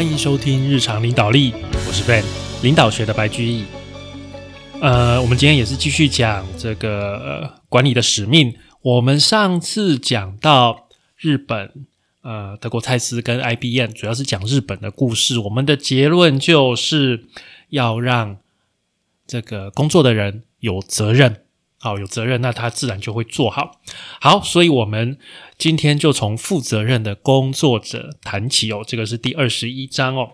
欢迎收听日常领导力，我是 Ben，领导学的白居易。呃，我们今天也是继续讲这个、管理的使命。我们上次讲到日本，呃，德国蔡司跟 IBM，主要是讲日本的故事。我们的结论就是要让这个工作的人有责任，好、有责任，那他自然就会做好。好，所以我们今天就从负责任的工作者谈起哦，这个是第二十一章哦。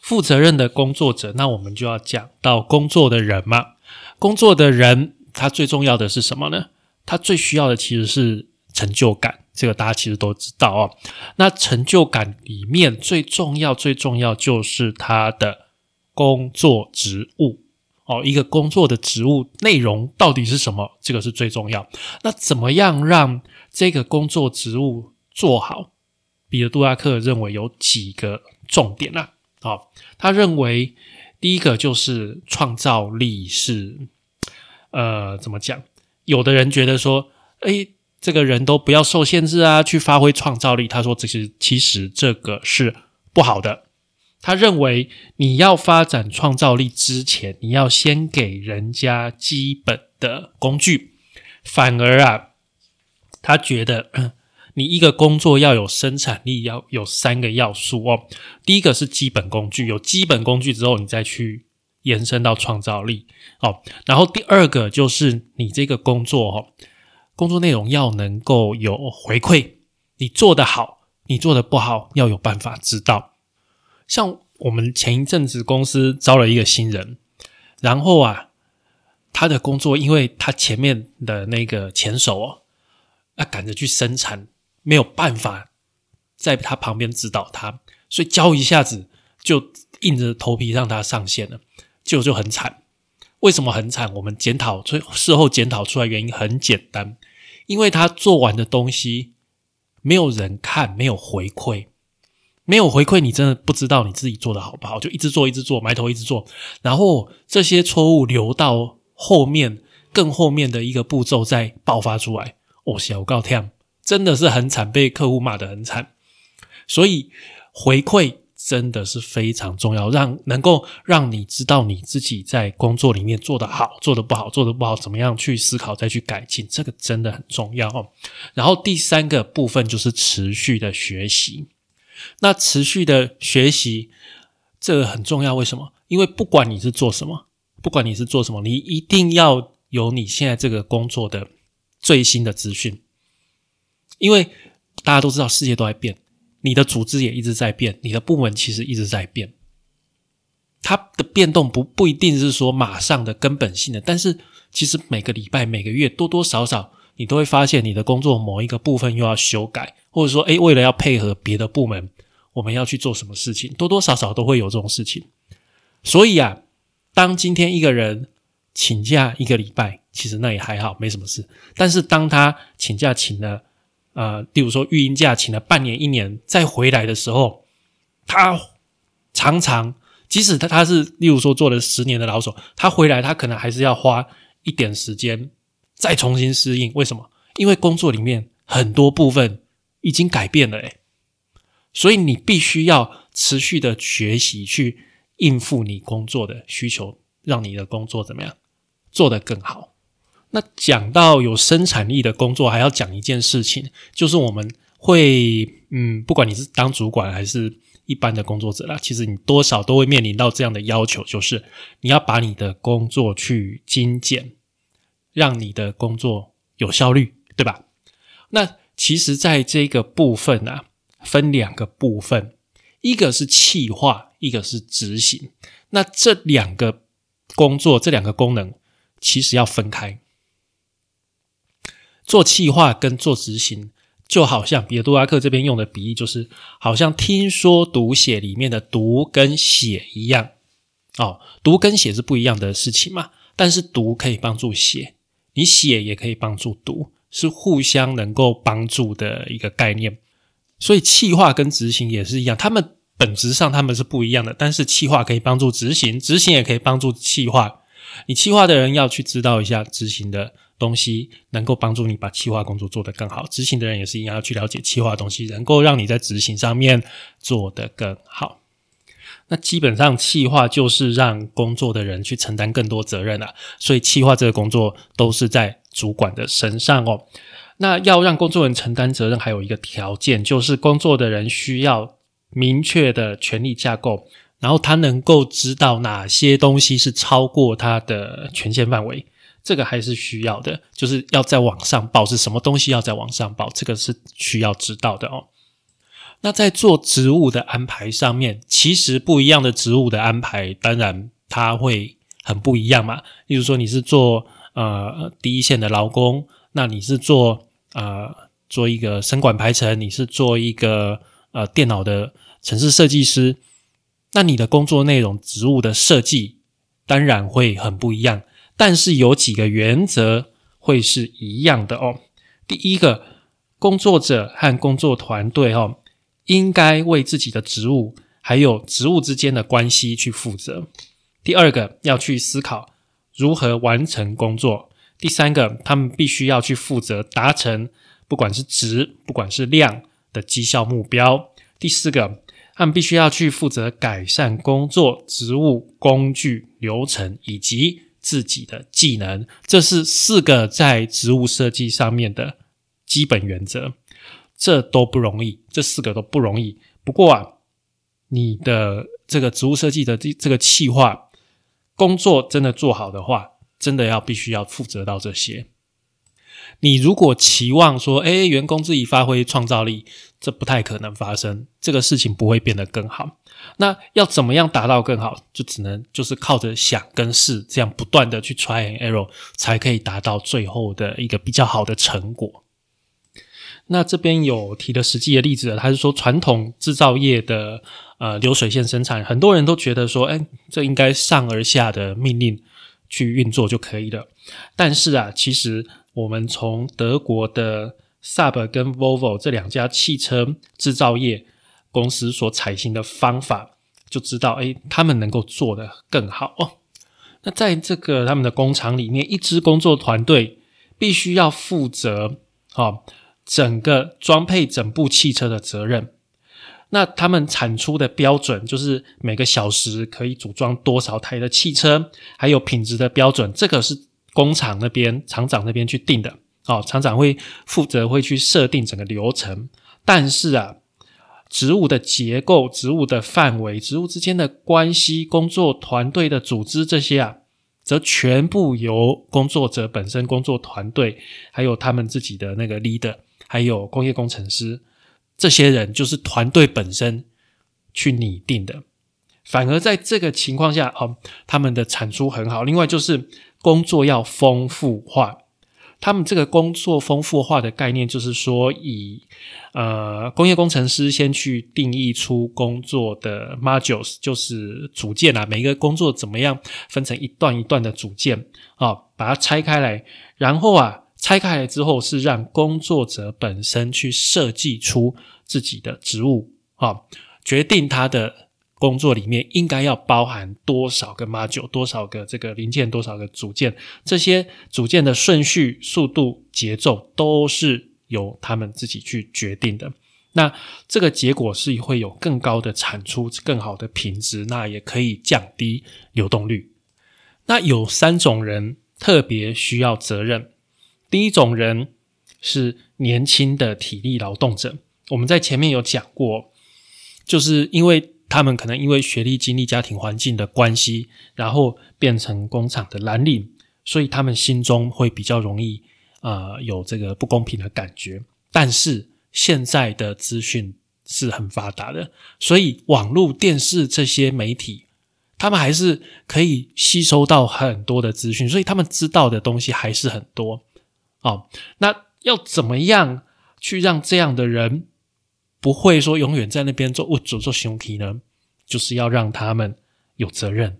负责任的工作者，那我们就要讲到工作的人嘛。工作的人，他最重要的是什么呢？他最需要的其实是成就感，这个大家其实都知道哦。那成就感里面最重要、最重要就是他的工作职务哦，一个工作的职务内容到底是什么？这个是最重要。那怎么样让这个工作职务做好？彼得·杜拉克认为有几个重点啊。好、他认为第一个就是创造力是，呃，怎么讲？有的人觉得说，诶，这个人都不要受限制啊，去发挥创造力。他说，这是其实这个是不好的。他认为你要发展创造力之前，你要先给人家基本的工具。反而啊，他觉得你一个工作要有生产力，要有三个要素哦。第一个是基本工具，有基本工具之后，你再去延伸到创造力哦。然后第二个就是你这个工作哦，工作内容要能够有回馈，你做得好，你做得不好，要有办法知道。像我们前一阵子公司招了一个新人，然后啊，他的工作因为他前面的那个前手哦，要赶着去生产，没有办法在他旁边指导他，所以教一下子就硬着头皮让他上线了，结果就很惨。为什么很惨？我们检讨，最事后检讨出来原因很简单，因为他做完的东西没有人看，没有回馈。没有回馈，你真的不知道你自己做的好不好，就一直做，一直做，埋头一直做，然后这些错误留到后面更后面的一个步骤再爆发出来。哦，小告天，真的是很惨，被客户骂得很惨。所以回馈真的是非常重要，让能够让你知道你自己在工作里面做得好，做得不好，做得不好，怎么样去思考再去改进，这个真的很重要。然后第三个部分就是持续的学习。那持续的学习，这个很重要。为什么？因为不管你是做什么，不管你是做什么，你一定要有你现在这个工作的最新的资讯。因为大家都知道世界都在变，你的组织也一直在变，你的部门其实一直在变。它的变动不不一定是说马上的根本性的，但是其实每个礼拜、每个月多多少少，你都会发现你的工作某一个部分又要修改。或者说，诶，为了要配合别的部门，我们要去做什么事情，多多少少都会有这种事情。所以啊，当今天一个人请假一个礼拜，其实那也还好，没什么事。但是当他请假请了，呃，例如说育婴假请了半年、一年，再回来的时候，他常常即使他他是例如说做了十年的老手，他回来他可能还是要花一点时间再重新适应。为什么？因为工作里面很多部分。已经改变了诶，所以你必须要持续的学习，去应付你工作的需求，让你的工作怎么样做得更好。那讲到有生产力的工作，还要讲一件事情，就是我们会，嗯，不管你是当主管还是一般的工作者啦，其实你多少都会面临到这样的要求，就是你要把你的工作去精简，让你的工作有效率，对吧？那其实，在这个部分啊，分两个部分，一个是企划，一个是执行。那这两个工作，这两个功能，其实要分开。做企划跟做执行，就好像比尔·杜拉克这边用的比喻，就是好像听说读写里面的读跟写一样。哦，读跟写是不一样的事情嘛，但是读可以帮助写，你写也可以帮助读。是互相能够帮助的一个概念，所以企划跟执行也是一样，他们本质上他们是不一样的。但是企划可以帮助执行，执行也可以帮助企划。你企划的人要去知道一下执行的东西能够帮助你把企划工作做得更好。执行的人也是一样，要去了解企划东西，能够让你在执行上面做得更好。那基本上，企划就是让工作的人去承担更多责任啊，所以企划这个工作都是在主管的身上哦。那要让工作人承担责任，还有一个条件，就是工作的人需要明确的权力架构。然后他能够知道哪些东西是超过他的权限范围，这个还是需要的，就是要在网上报是什么东西要在网上报，这个是需要知道的哦。那在做职务的安排上面，其实不一样的职务的安排，当然它会很不一样嘛。例如说你是做呃第一线的劳工，那你是做呃做一个生管排程，你是做一个呃电脑的城市设计师。那你的工作内容、职务的设计当然会很不一样，但是有几个原则会是一样的哦。第一个，工作者和工作团队哦，应该为自己的职务还有职务之间的关系去负责。第二个，要去思考如何完成工作。第三个，他们必须要去负责达成，不管是值，不管是量的绩效目标。第四个。他们必须要去负责改善工作、职务、工具、流程以及自己的技能，这是四个在职务设计上面的基本原则。这都不容易，这四个都不容易。不过啊，你的这个植物设计的这这个企划工作真的做好的话，真的要必须要负责到这些。你如果期望说，哎，员工自己发挥创造力，这不太可能发生，这个事情不会变得更好。那要怎么样达到更好，就只能就是靠着想跟试，这样不断的去 try and error，才可以达到最后的一个比较好的成果。那这边有提的实际的例子，他是说传统制造业的呃流水线生产，很多人都觉得说，哎，这应该上而下的命令去运作就可以了。但是啊，其实。我们从德国的 SAB 跟 Volvo 这两家汽车制造业公司所采行的方法，就知道，哎，他们能够做得更好哦。那在这个他们的工厂里面，一支工作团队必须要负责啊整个装配整部汽车的责任。那他们产出的标准就是每个小时可以组装多少台的汽车，还有品质的标准，这个是。工厂那边厂长那边去定的，哦，厂长会负责会去设定整个流程，但是啊，职务的结构、职务的范围、职务之间的关系、工作团队的组织这些啊，则全部由工作者本身、工作团队，还有他们自己的那个 leader，还有工业工程师这些人，就是团队本身去拟定的。反而在这个情况下，哦，他们的产出很好。另外就是。工作要丰富化，他们这个工作丰富化的概念就是说，以呃工业工程师先去定义出工作的 modules，就是组件啊，每一个工作怎么样分成一段一段的组件啊，把它拆开来，然后啊拆开来之后是让工作者本身去设计出自己的职务啊，决定他的。工作里面应该要包含多少个 module，多少个这个零件，多少个组件，这些组件的顺序、速度、节奏都是由他们自己去决定的。那这个结果是会有更高的产出、更好的品质，那也可以降低流动率。那有三种人特别需要责任。第一种人是年轻的体力劳动者，我们在前面有讲过，就是因为。他们可能因为学历、经历、家庭环境的关系，然后变成工厂的蓝领，所以他们心中会比较容易呃有这个不公平的感觉。但是现在的资讯是很发达的，所以网络、电视这些媒体，他们还是可以吸收到很多的资讯，所以他们知道的东西还是很多。哦，那要怎么样去让这样的人？不会说永远在那边做物主做熊皮呢，就是要让他们有责任，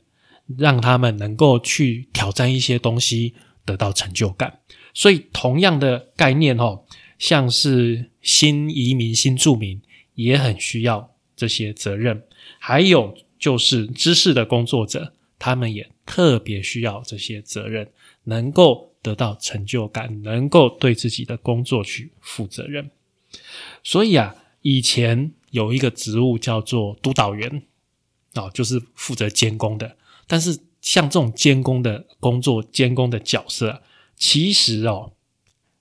让他们能够去挑战一些东西，得到成就感。所以同样的概念哦，像是新移民、新住民也很需要这些责任。还有就是知识的工作者，他们也特别需要这些责任，能够得到成就感，能够对自己的工作去负责任。所以啊，以前有一个职务叫做督导员，哦，就是负责监工的。但是像这种监工的工作、监工的角色，其实哦，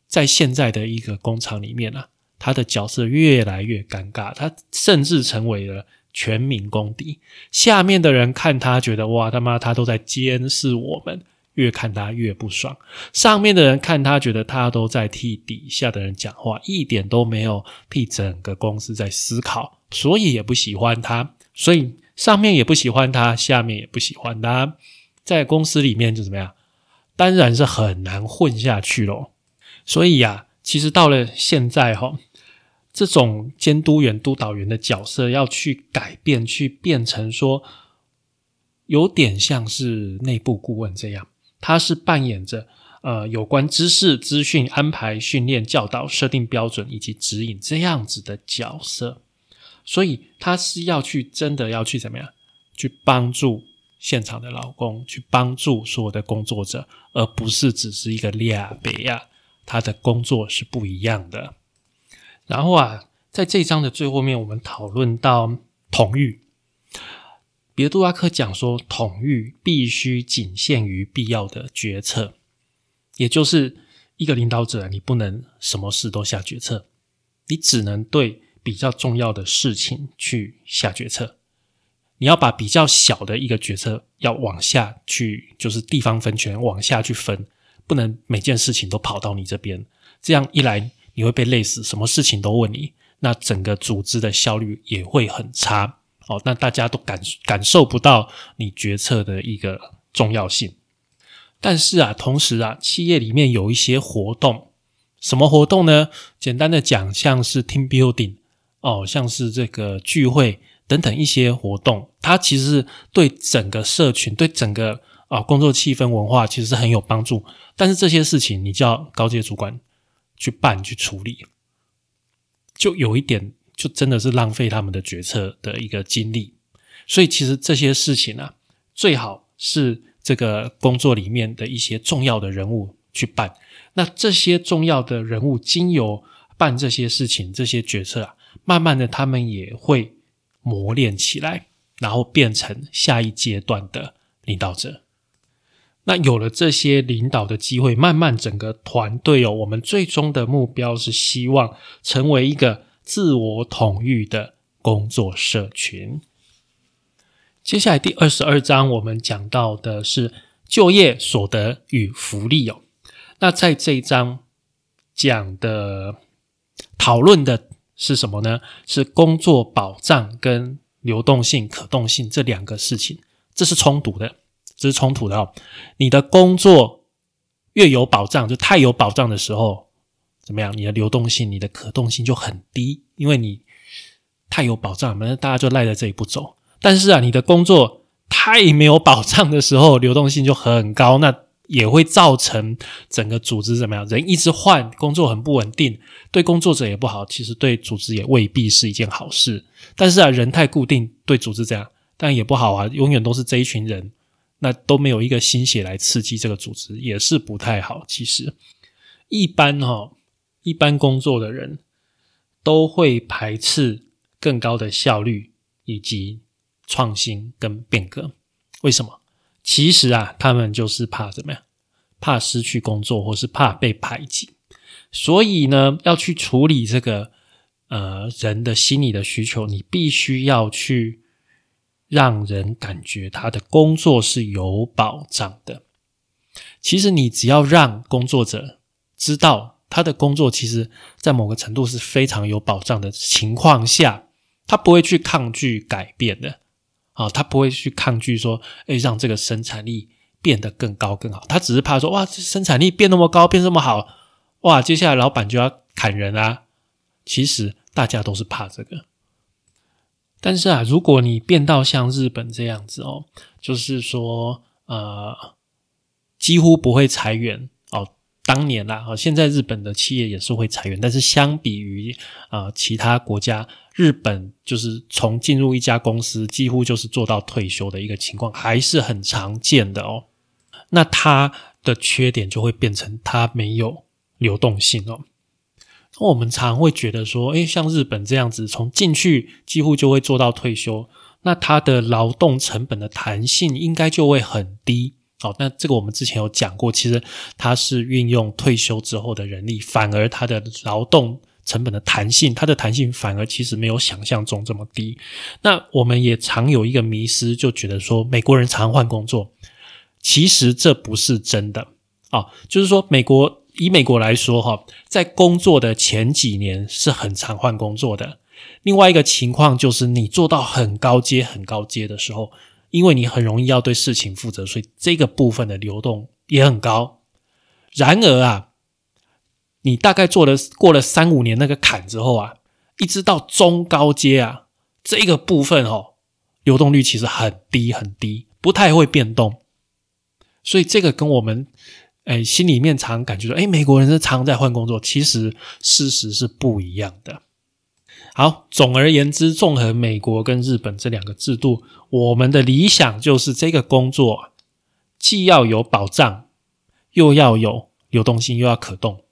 在现在的一个工厂里面啊，他的角色越来越尴尬，他甚至成为了全民公敌。下面的人看他，觉得哇他妈他都在监视我们。越看他越不爽，上面的人看他觉得他都在替底下的人讲话，一点都没有替整个公司在思考，所以也不喜欢他。所以上面也不喜欢他，下面也不喜欢他，在公司里面就怎么样？当然是很难混下去咯。所以呀，其实到了现在哈，这种监督员、督导员的角色要去改变，去变成说，有点像是内部顾问这样。他是扮演着呃有关知识、资讯安排、训练、教导、设定标准以及指引这样子的角色，所以他是要去真的要去怎么样？去帮助现场的劳工，去帮助所有的工作者，而不是只是一个利亚贝亚，他的工作是不一样的。然后啊，在这一章的最后面，我们讨论到统御。别杜拉克讲说，统御必须仅限于必要的决策，也就是一个领导者，你不能什么事都下决策，你只能对比较重要的事情去下决策。你要把比较小的一个决策要往下去，就是地方分权往下去分，不能每件事情都跑到你这边。这样一来，你会被累死，什么事情都问你，那整个组织的效率也会很差。哦，那大家都感感受不到你决策的一个重要性。但是啊，同时啊，企业里面有一些活动，什么活动呢？简单的讲，像是 team building，哦，像是这个聚会等等一些活动，它其实对整个社群、对整个啊工作气氛文化其实是很有帮助。但是这些事情，你叫高阶主管去办去处理，就有一点。就真的是浪费他们的决策的一个精力，所以其实这些事情啊，最好是这个工作里面的一些重要的人物去办。那这些重要的人物经由办这些事情、这些决策啊，慢慢的他们也会磨练起来，然后变成下一阶段的领导者。那有了这些领导的机会，慢慢整个团队哦，我们最终的目标是希望成为一个。自我统御的工作社群。接下来第二十二章，我们讲到的是就业所得与福利哦。那在这一章讲的讨论的是什么呢？是工作保障跟流动性、可动性这两个事情，这是冲突的，这是冲突的哦。你的工作越有保障，就太有保障的时候。怎么样？你的流动性、你的可动性就很低，因为你太有保障，反正大家就赖在这里不走。但是啊，你的工作太没有保障的时候，流动性就很高，那也会造成整个组织怎么样？人一直换，工作很不稳定，对工作者也不好，其实对组织也未必是一件好事。但是啊，人太固定，对组织这样，但也不好啊，永远都是这一群人，那都没有一个心血来刺激这个组织，也是不太好。其实一般哈。一般工作的人都会排斥更高的效率以及创新跟变革。为什么？其实啊，他们就是怕怎么样？怕失去工作，或是怕被排挤。所以呢，要去处理这个呃人的心理的需求，你必须要去让人感觉他的工作是有保障的。其实你只要让工作者知道。他的工作其实，在某个程度是非常有保障的情况下，他不会去抗拒改变的啊，他不会去抗拒说，哎，让这个生产力变得更高更好。他只是怕说，哇，生产力变那么高，变这么好，哇，接下来老板就要砍人啊。其实大家都是怕这个。但是啊，如果你变到像日本这样子哦，就是说，呃，几乎不会裁员。当年啦，啊，现在日本的企业也是会裁员，但是相比于啊其他国家，日本就是从进入一家公司几乎就是做到退休的一个情况，还是很常见的哦。那他的缺点就会变成它没有流动性哦。那我们常会觉得说，诶，像日本这样子，从进去几乎就会做到退休，那它的劳动成本的弹性应该就会很低。好，那这个我们之前有讲过，其实它是运用退休之后的人力，反而它的劳动成本的弹性，它的弹性反而其实没有想象中这么低。那我们也常有一个迷失，就觉得说美国人常换工作，其实这不是真的啊。就是说，美国以美国来说，哈，在工作的前几年是很常换工作的。另外一个情况就是，你做到很高阶、很高阶的时候。因为你很容易要对事情负责，所以这个部分的流动也很高。然而啊，你大概做了过了三五年那个坎之后啊，一直到中高阶啊，这个部分哦，流动率其实很低很低，不太会变动。所以这个跟我们哎心里面常感觉说，哎，美国人是常在换工作，其实事实是不一样的。好，总而言之，综合美国跟日本这两个制度，我们的理想就是这个工作既要有保障，又要有流动性，又要可动。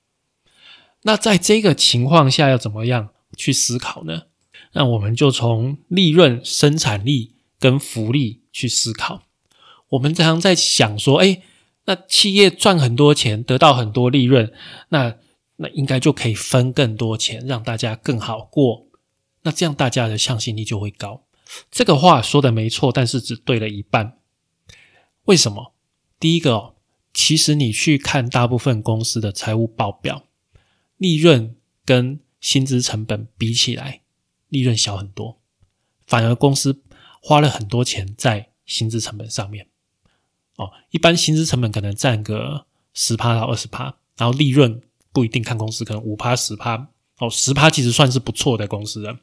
那在这个情况下，要怎么样去思考呢？那我们就从利润、生产力跟福利去思考。我们常常在想说，哎，那企业赚很多钱，得到很多利润，那那应该就可以分更多钱，让大家更好过。那这样大家的向心力就会高。这个话说的没错，但是只对了一半。为什么？第一个哦，其实你去看大部分公司的财务报表，利润跟薪资成本比起来，利润小很多，反而公司花了很多钱在薪资成本上面。哦，一般薪资成本可能占个十趴到二十趴，然后利润不一定看公司，可能五趴十趴。哦，十趴其实算是不错的公司了。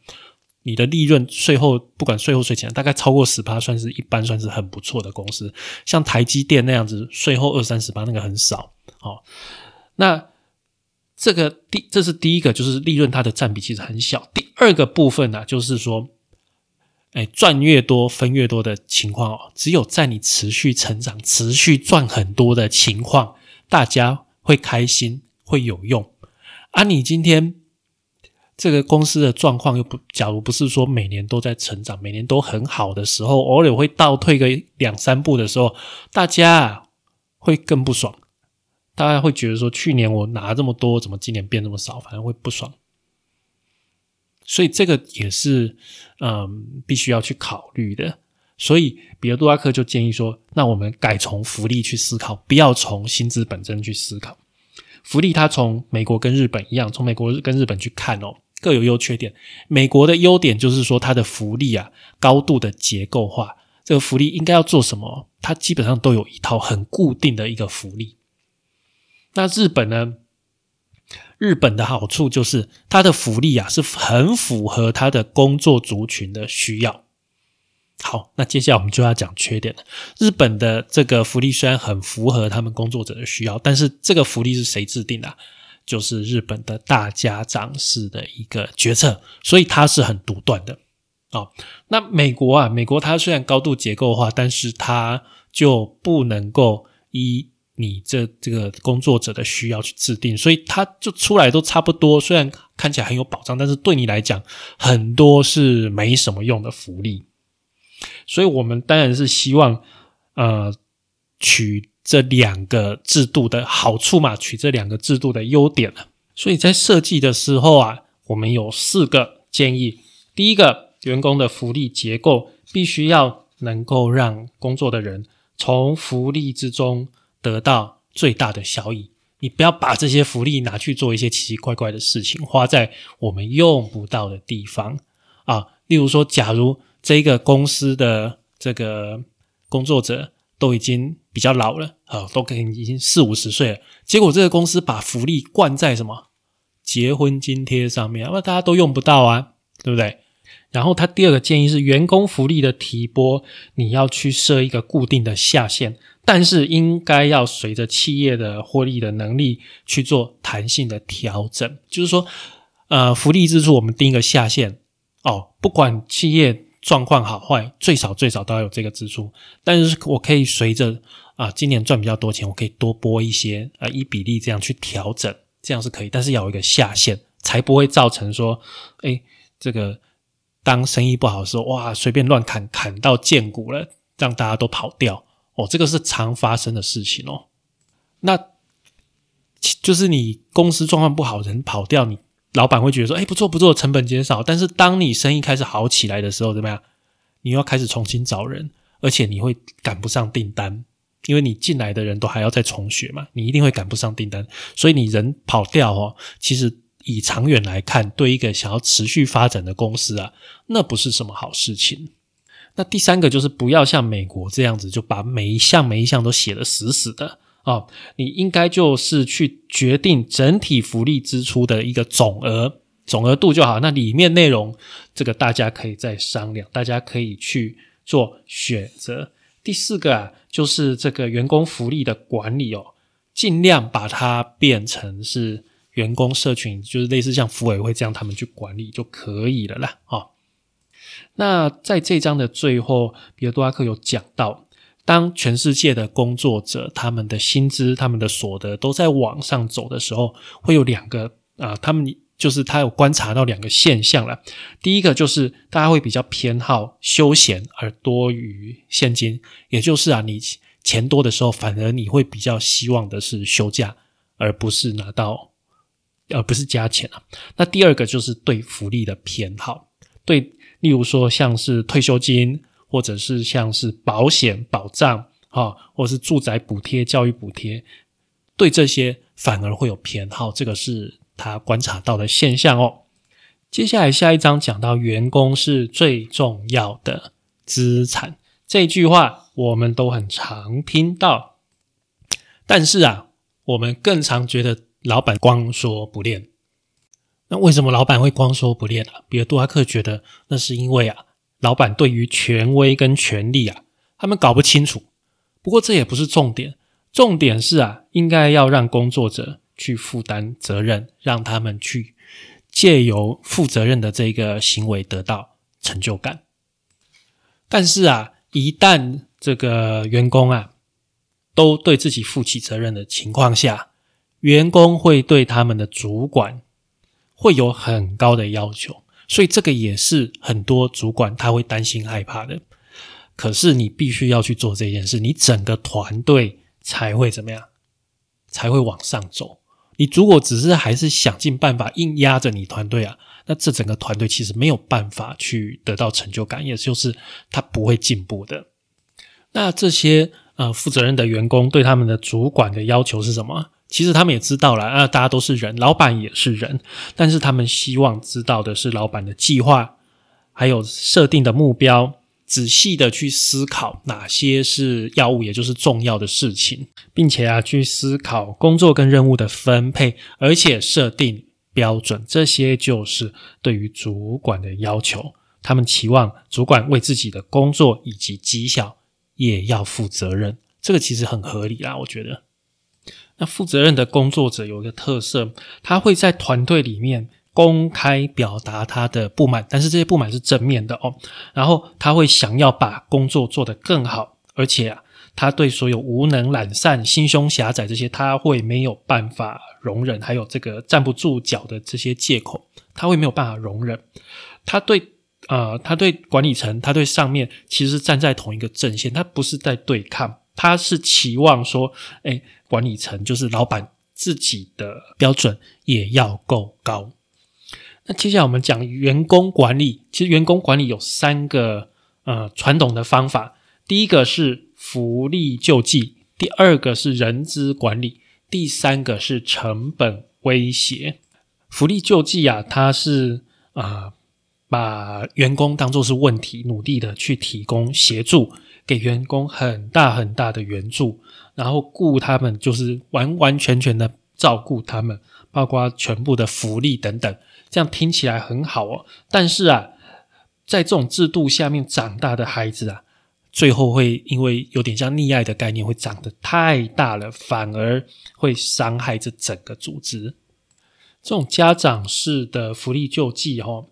你的利润税后不管税后税前，大概超过十趴，算是一般，算是很不错的公司。像台积电那样子，税后二三十八那个很少。哦，那这个第这是第一个，就是利润它的占比其实很小。第二个部分呢，就是说，哎，赚越多分越多的情况哦，只有在你持续成长、持续赚很多的情况，大家会开心，会有用。啊，你今天。这个公司的状况又不，假如不是说每年都在成长，每年都很好的时候，偶尔会倒退个两三步的时候，大家会更不爽。大家会觉得说，去年我拿这么多，怎么今年变这么少？反正会不爽。所以这个也是嗯，必须要去考虑的。所以比尔·杜拉克就建议说，那我们改从福利去思考，不要从薪资本身去思考。福利它从美国跟日本一样，从美国跟日本去看哦。各有优缺点。美国的优点就是说，它的福利啊，高度的结构化。这个福利应该要做什么？它基本上都有一套很固定的一个福利。那日本呢？日本的好处就是它的福利啊，是很符合它的工作族群的需要。好，那接下来我们就要讲缺点了。日本的这个福利虽然很符合他们工作者的需要，但是这个福利是谁制定的？就是日本的大家长式的一个决策，所以它是很独断的啊。那美国啊，美国它虽然高度结构化，但是它就不能够依你这这个工作者的需要去制定，所以它就出来都差不多。虽然看起来很有保障，但是对你来讲，很多是没什么用的福利。所以我们当然是希望呃取。这两个制度的好处嘛，取这两个制度的优点。所以在设计的时候啊，我们有四个建议。第一个，员工的福利结构必须要能够让工作的人从福利之中得到最大的效益。你不要把这些福利拿去做一些奇奇怪怪的事情，花在我们用不到的地方啊。例如说，假如这个公司的这个工作者。都已经比较老了，啊，都可以已经四五十岁了。结果这个公司把福利灌在什么结婚津贴上面，那大家都用不到啊，对不对？然后他第二个建议是，员工福利的提拨，你要去设一个固定的下限，但是应该要随着企业的获利的能力去做弹性的调整。就是说，呃，福利支出我们定一个下限哦，不管企业。状况好坏，最少最少都要有这个支出，但是我可以随着啊，今年赚比较多钱，我可以多拨一些，呃，以比例这样去调整，这样是可以，但是要有一个下限，才不会造成说，哎，这个当生意不好的时候，哇，随便乱砍砍到见骨了，让大家都跑掉，哦，这个是常发生的事情哦。那就是你公司状况不好，人跑掉，你老板会觉得说，哎，不错不错，成本减少。但是当你生意开始好起来的时候，怎么样？你又要开始重新找人，而且你会赶不上订单。因为你进来的人都还要再重学嘛，你一定会赶不上订单，所以你人跑掉哦，其实以长远来看，对一个想要持续发展的公司啊，那不是什么好事情。那第三个就是不要像美国这样子，就把每一项每一项都写得死死的啊，你应该就是去决定整体福利支出的一个总额总额度就好，那里面内容这个大家可以再商量，大家可以去做选择。第四个啊，就是这个员工福利的管理哦，尽量把它变成是员工社群，就是类似像服委会这样，他们去管理就可以了啦。哦，那在这章的最后，比尔多拉克有讲到，当全世界的工作者他们的薪资、他们的所得都在往上走的时候，会有两个啊，他们。就是他有观察到两个现象了，第一个就是大家会比较偏好休闲而多于现金，也就是啊，你钱多的时候，反而你会比较希望的是休假，而不是拿到，而不是加钱啊。那第二个就是对福利的偏好，对，例如说像是退休金，或者是像是保险保障，哈，或者是住宅补贴、教育补贴，对这些反而会有偏好，这个是。他观察到的现象哦。接下来下一章讲到员工是最重要的资产这句话，我们都很常听到。但是啊，我们更常觉得老板光说不练。那为什么老板会光说不练啊？比尔·杜拉克觉得那是因为啊，老板对于权威跟权力啊，他们搞不清楚。不过这也不是重点，重点是啊，应该要让工作者。去负担责任，让他们去借由负责任的这个行为得到成就感。但是啊，一旦这个员工啊都对自己负起责任的情况下，员工会对他们的主管会有很高的要求，所以这个也是很多主管他会担心害怕的。可是你必须要去做这件事，你整个团队才会怎么样？才会往上走。你如果只是还是想尽办法硬压着你团队啊，那这整个团队其实没有办法去得到成就感，也就是他不会进步的。那这些呃负责任的员工对他们的主管的要求是什么？其实他们也知道了啊，大家都是人，老板也是人，但是他们希望知道的是老板的计划，还有设定的目标。仔细的去思考哪些是药物，也就是重要的事情，并且啊，去思考工作跟任务的分配，而且设定标准，这些就是对于主管的要求。他们期望主管为自己的工作以及绩效也要负责任，这个其实很合理啦，我觉得。那负责任的工作者有一个特色，他会在团队里面。公开表达他的不满，但是这些不满是正面的哦。然后他会想要把工作做得更好，而且啊，他对所有无能、懒散、心胸狭窄这些，他会没有办法容忍，还有这个站不住脚的这些借口，他会没有办法容忍。他对呃，他对管理层，他对上面其实是站在同一个阵线，他不是在对抗，他是期望说，哎，管理层就是老板自己的标准也要够高。那接下来我们讲员工管理。其实员工管理有三个呃传统的方法。第一个是福利救济，第二个是人资管理，第三个是成本威胁。福利救济啊，它是啊把员工当做是问题，努力的去提供协助，给员工很大很大的援助，然后雇他们就是完完全全的照顾他们，包括全部的福利等等。这样听起来很好哦，但是啊，在这种制度下面长大的孩子啊，最后会因为有点像溺爱的概念，会长得太大了，反而会伤害这整个组织。这种家长式的福利救济，哦，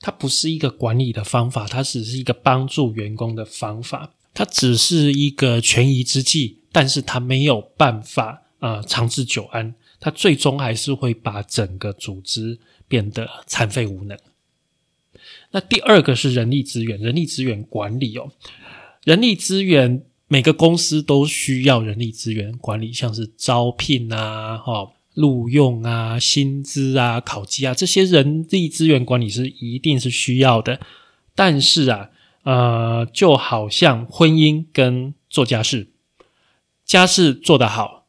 它不是一个管理的方法，它只是一个帮助员工的方法。它只是一个权宜之计，但是它没有办法呃长治久安，它最终还是会把整个组织变得残废无能。那第二个是人力资源，人力资源管理哦，人力资源每个公司都需要人力资源管理，像是招聘啊、哈录用啊、薪资啊、考绩啊，这些人力资源管理是一定是需要的。但是啊，呃，就好像婚姻跟做家事，家事做得好，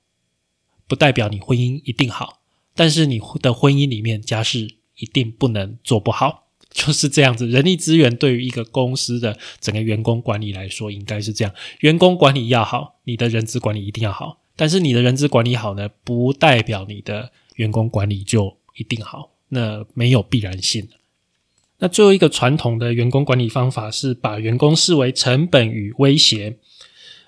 不代表你婚姻一定好，但是你的婚姻里面家事一定不能做不好。就是这样子，人力资源对于一个公司的整个员工管理来说，应该是这样：员工管理要好，你的人资管理一定要好。但是你的人资管理好呢，不代表你的员工管理就一定好，那没有必然性。那最后一个传统的员工管理方法是把员工视为成本与威胁，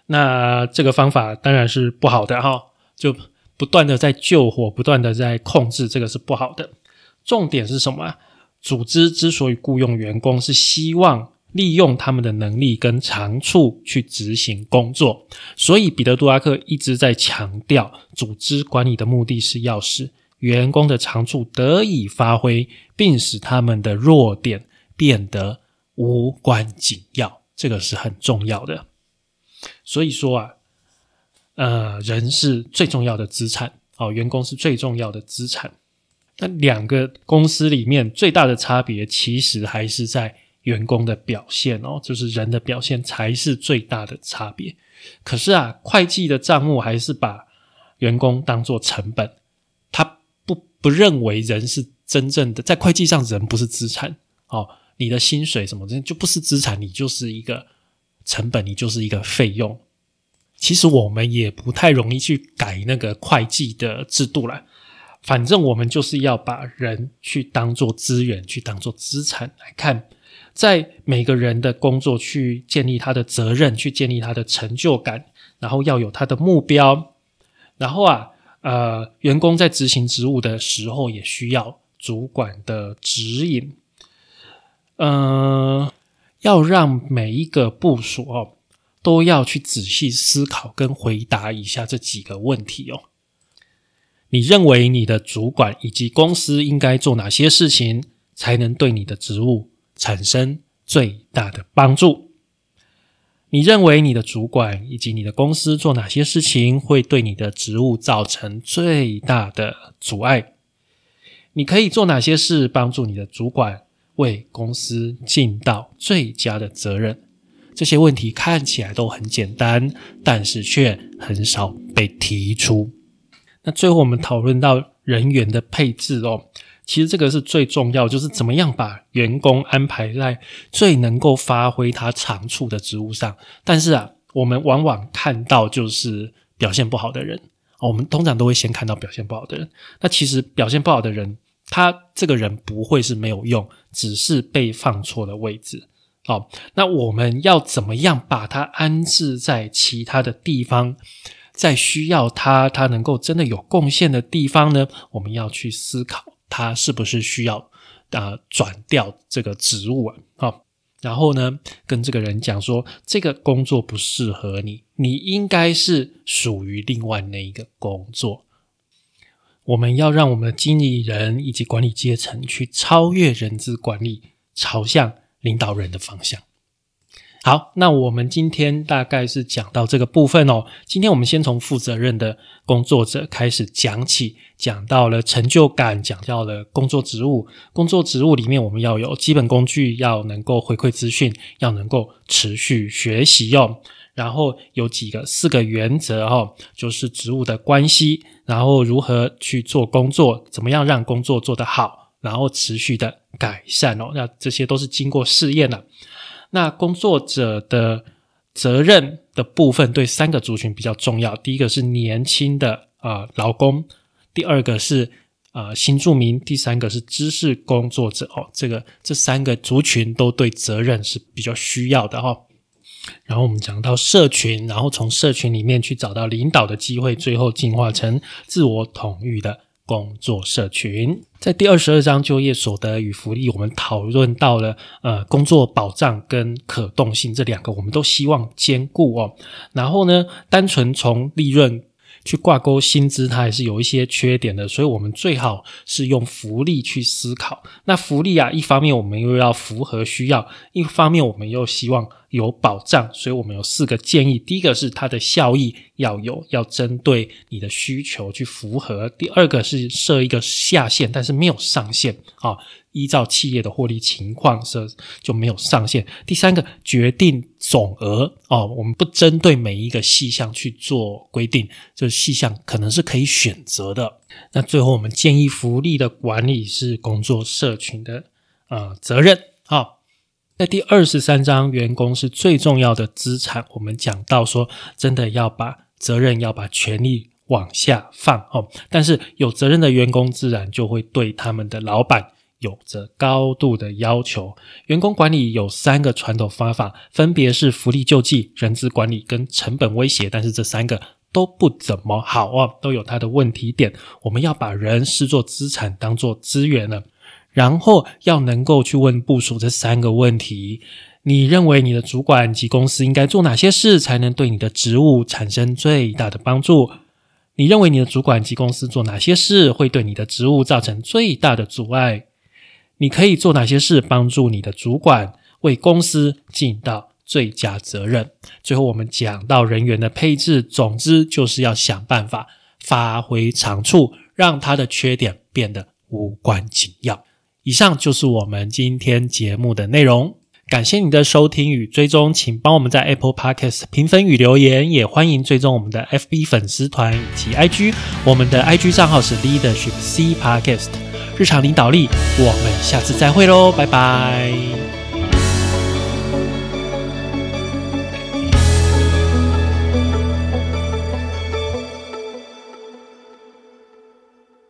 那这个方法当然是不好的哈，就不断的在救火，不断的在控制，这个是不好的。重点是什么？组织之所以雇佣员工，是希望利用他们的能力跟长处去执行工作。所以，彼得·杜拉克一直在强调，组织管理的目的是要使员工的长处得以发挥，并使他们的弱点变得无关紧要。这个是很重要的。所以说啊，呃，人是最重要的资产，哦，员工是最重要的资产。那两个公司里面最大的差别，其实还是在员工的表现哦，就是人的表现才是最大的差别。可是啊，会计的账目还是把员工当做成本，不认为人是真正的在会计上人不是资产哦，你的薪水什么的就不是资产，你就是一个成本，你就是一个费用。其实我们也不太容易去改那个会计的制度了。反正我们就是要把人去当做资源，去当做资产来看，在每个人的工作去建立他的责任，去建立他的成就感，然后要有他的目标，然后啊，呃，员工在执行职务的时候也需要主管的指引，嗯，要让每一个部署哦都要去仔细思考跟回答以下这几个问题哦。你认为你的主管以及公司应该做哪些事情，才能对你的职务产生最大的帮助？你认为你的主管以及你的公司做哪些事情会对你的职务造成最大的阻碍？你可以做哪些事帮助你的主管为公司尽到最佳的责任？这些问题看起来都很简单，但是却很少被提出。那最后我们讨论到人员的配置哦，其实这个是最重要，就是怎么样把员工安排在最能够发挥他长处的职务上。但是啊，我们往往看到就是表现不好的人，我们通常都会先看到表现不好的人。那其实表现不好的人，他这个人不会是没有用，只是被放错了位置。好，那我们要怎么样把他安置在其他的地方？在需要他，他能够真的有贡献的地方呢，我们要去思考他是不是需要啊转掉这个职务啊。好，然后呢，跟这个人讲说，这个工作不适合你，你应该是属于另外那一个工作。我们要让我们的经理人以及管理阶层去超越人资管理，朝向领导人的方向。好，那我们今天大概是讲到这个部分哦。今天我们先从负责任的工作者开始讲起，讲到了成就感，讲到了工作职务。工作职务里面，我们要有基本工具，要能够回馈资讯，要能够持续学习用。然后有几个四个原则哦，就是职务的关系，然后如何去做工作，怎么样让工作做得好，然后持续的改善哦。那这些都是经过试验的。那工作者的责任的部分对三个族群比较重要。第一个是年轻的啊劳工，第二个是啊新住民，第三个是知识工作者哦。这个这三个族群都对责任是比较需要的哈。然后我们讲到社群，然后从社群里面去找到领导的机会，最后进化成自我统御的工作社群。在第二十二章就业所得与福利，我们讨论到了呃工作保障跟可动性这两个，我们都希望兼顾哦。然后呢，单纯从利润。去挂钩薪资，它还是有一些缺点的，所以我们最好是用福利去思考。那福利啊，一方面我们又要符合需要，一方面我们又希望。有保障，所以我们有四个建议。第一个是它的效益要有，要针对你的需求去符合。第二个是设一个下限，但是没有上限啊，依照企业的获利情况设就没有上限。第三个决定总额哦，我们不针对每一个细项去做规定，这细项可能是可以选择的。那最后我们建议福利的管理是工作社群的呃责任哦。在第二十三章，员工是最重要的资产。我们讲到说，真的要把责任、要把权力往下放哦。但是有责任的员工，自然就会对他们的老板有着高度的要求。员工管理有三个传统方法，分别是福利救济、人资管理跟成本威胁。但是这三个都不怎么好哦，都有它的问题点。我们要把人视作资产，当做资源了。然后要能够去问部署这三个问题：你认为你的主管及公司应该做哪些事，才能对你的职务产生最大的帮助？你认为你的主管及公司做哪些事会对你的职务造成最大的阻碍？你可以做哪些事帮助你的主管为公司尽到最佳责任？最后，我们讲到人员的配置，总之就是要想办法发挥长处，让他的缺点变得无关紧要。以上就是我们今天节目的内容，感谢你的收听与追踪，请帮我们在 Apple Podcast 评分与留言，也欢迎追踪我们的 FB 粉丝团以及 IG，我们的 IG 账号是 Leadership C Podcast，日常领导力，我们下次再会喽，拜拜。